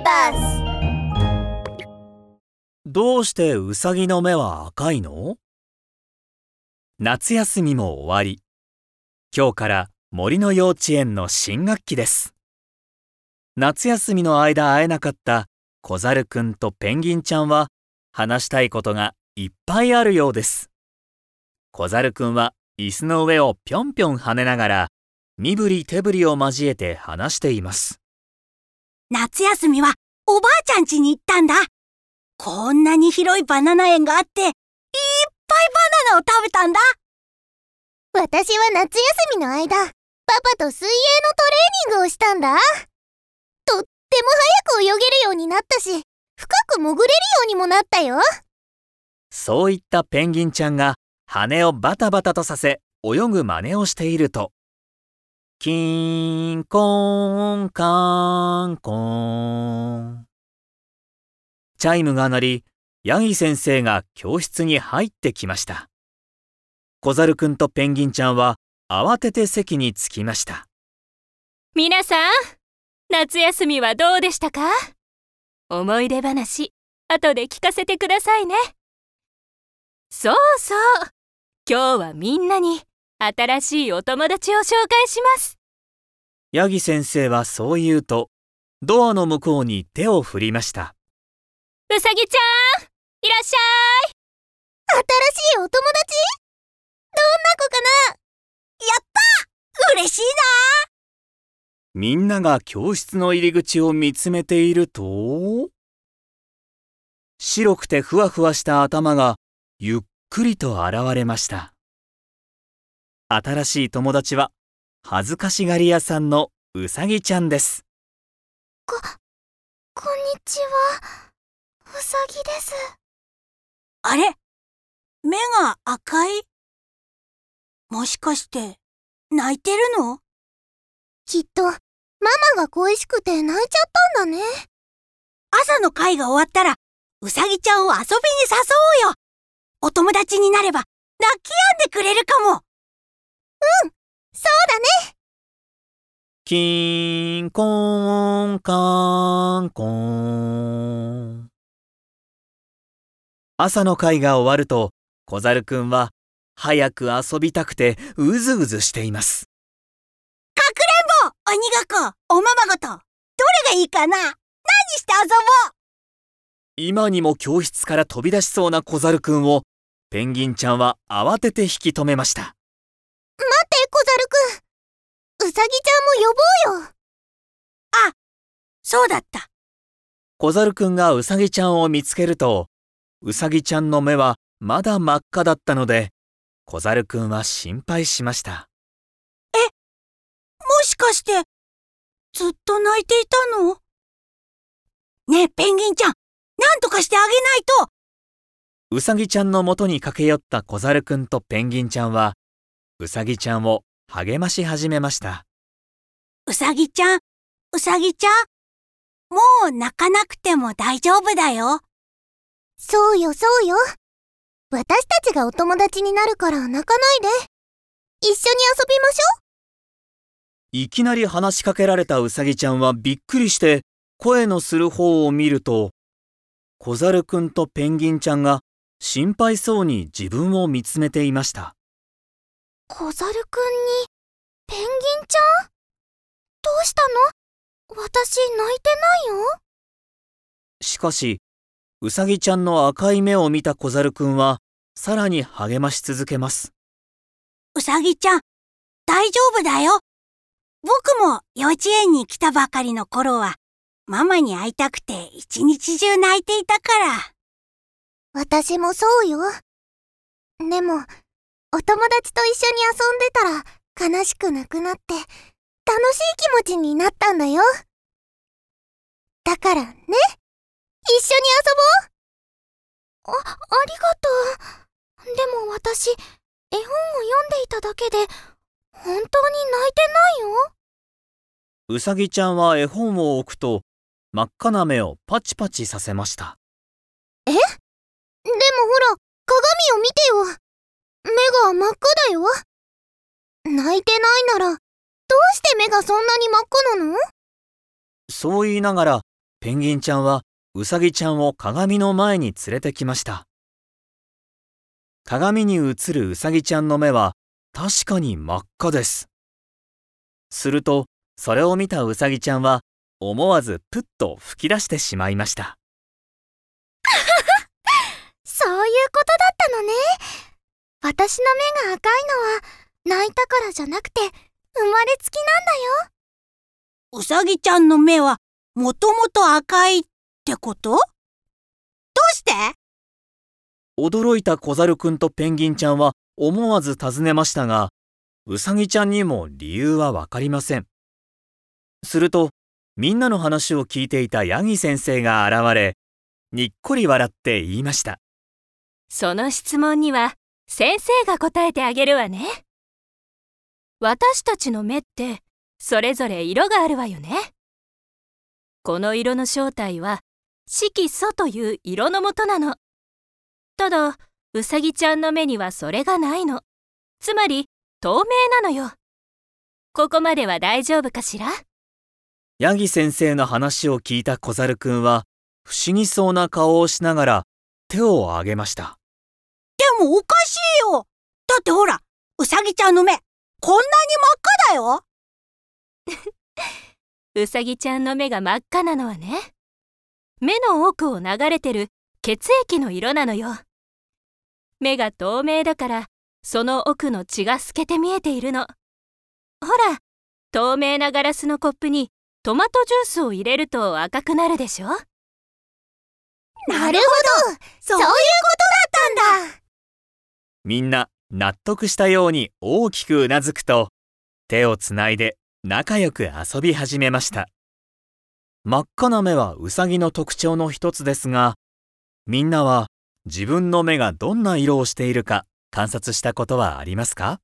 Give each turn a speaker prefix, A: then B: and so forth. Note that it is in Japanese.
A: バス
B: どうしてウサギの目は赤いの？夏休みも終わり。今日から森の幼稚園の新学期です。夏休みの間会えなかった小猿くんとペンギンちゃんは話したいことがいっぱいあるようです。小猿くんは椅子の上をぴょんぴょん跳ねながら身振り手振りを交えて話しています。
C: 夏休みはおばあちゃん家に行ったんだ。こんなに広いバナナ園があって、いっぱいバナナを食べたんだ。
A: 私は夏休みの間、パパと水泳のトレーニングをしたんだ。とっても早く泳げるようになったし、深く潜れるようにもなったよ。
B: そういったペンギンちゃんが羽をバタバタとさせ泳ぐ真似をしていると、キーンコンカンコン。チャイムが鳴り、ヤギ先生が教室に入ってきました。小猿くんとペンギンちゃんは慌てて席に着きました。
D: 皆さん、夏休みはどうでしたか？思い出話、後で聞かせてくださいね。そうそう。今日はみんなに新しいお友達を紹介します。
B: ヤギ先生はそう言うと、ドアの向こうに手を振りました。
D: うさぎちゃん、いらっしゃい。
A: 新しいお友達？どんな子かな？
C: やった嬉しい
B: みんなが教室の入り口を見つめていると、白くてふわふわした頭がゆっくりと現れました。新しい友達は恥ずかしがり屋さんのうさぎちゃんです。
A: こんにちは。うさぎです。
C: な。あれ？目が赤い？もしかして、泣いてるの？
A: きっと、ママが恋しくて泣いちゃったんだね。
C: 朝の会が終わったら、うさぎちゃんを遊びに誘おうよお友達になれば、泣き止んでくれるかも
A: そうだね。
B: キーンコーンカーンコーン。朝の会が終わると、小猿くんは早く遊びたくてうずうずしています。
C: かくれんぼ鬼ごっこおままごとどれがいいかな何して遊ぼう
B: 今にも教室から飛び出しそうな小猿くんを、ペンギンちゃんは慌てて引き止めました。
A: うさぎちゃんも呼ぼうよ。
C: そうだった。
B: 小猿くんがうさぎちゃんを見つけると、うさぎちゃんの目はまだ真っ赤だったので、小猿くんは心配しました。
C: もしかして、ずっと泣いていたの？ねえ、ペンギンちゃん、なんとかしてあげないと
B: うさぎちゃんの元に駆け寄った小猿くんとペンギンちゃんは、うさぎちゃんを励まし始めました。
C: うさぎちゃん、うさぎちゃん、もう泣かなくても大丈夫だよ。
A: そうよ、そうよ。私たちがお友達になるから泣かないで。一緒に遊びましょ
B: いきなり話しかけられたうさぎちゃんはびっくりして、声のする方を見ると、小猿くんとペンギンちゃんが心配そうに自分を見つめていました。
A: う。小猿くんに、ペンギンちゃん？どうしたの？私泣いてないよ？
B: しかし、うさぎちゃんの赤い目を見た小猿くんは、さらに励まし続けます。
C: うさぎちゃん、大丈夫だよ。僕も幼稚園に来たばかりの頃は、ママに会いたくて一日中泣いていたから。
A: 私もそうよ。でも、お友達と一緒に遊んでたら悲しくなくなって、楽しい気持ちになったんだよ。だからね、一緒に遊ぼう。あ、ありがとう。でも私、絵本を読んでいただけで、本当に泣いてないよ。
B: うさぎちゃんは絵本を置くと、真っ赤な目をパチパチさせました。
A: でもほら、鏡を見てよ。目が真っ赤だよ。泣いてないなら、どうして目がそんなに真っ赤なの？
B: そう言いながら、ペンギンちゃんはうさぎちゃんを鏡の前に連れてきました。鏡に映るうさぎちゃんの目は確かに真っ赤です。すると、それを見たうさぎちゃんは思わずプッと吹き出してしまいました。
A: そういうことだったのね。私の目が赤いのは泣いたからじゃなくて生まれつきなんだよ。
C: うさぎちゃんの目はもともと赤いってこと？どうして？
B: 驚いた小猿くんとペンギンちゃんは思わず尋ねましたが、うさぎちゃんにも理由はわかりません。すると、みんなの話を聞いていたヤギ先生が現れ、にっこり笑って言いました。
D: その質問には先生が答えてあげるわね。私たちの目ってそれぞれ色があるわよね。この色の正体は色素という色の元なの。ただ、うさぎちゃんの目にはそれがないの。つまり透明なのよ。ここまでは大丈夫かしら？
B: ヤギ先生の話を聞いた小猿くんは、不思議そうな顔をしながら手を挙げました。
C: でもおかしいよ。だってほら、うさぎちゃんの目、こんなに真っ赤だよ。
D: うさぎちゃんの目が真っ赤なのはね、目の奥を流れてる血液の色なのよ。目が透明だから、その奥の血が透けて見えているの。ほら、透明なガラスのコップにトマトジュースを入れると赤くなるでしょ。
A: なるほど。そういうことだったんだ
B: みんな納得したように大きくうなずくと、手をつないで仲良く遊び始めました。真っ赤な目はウサギの特徴の一つですが、みんなは自分の目がどんな色をしているか観察したことはありますか？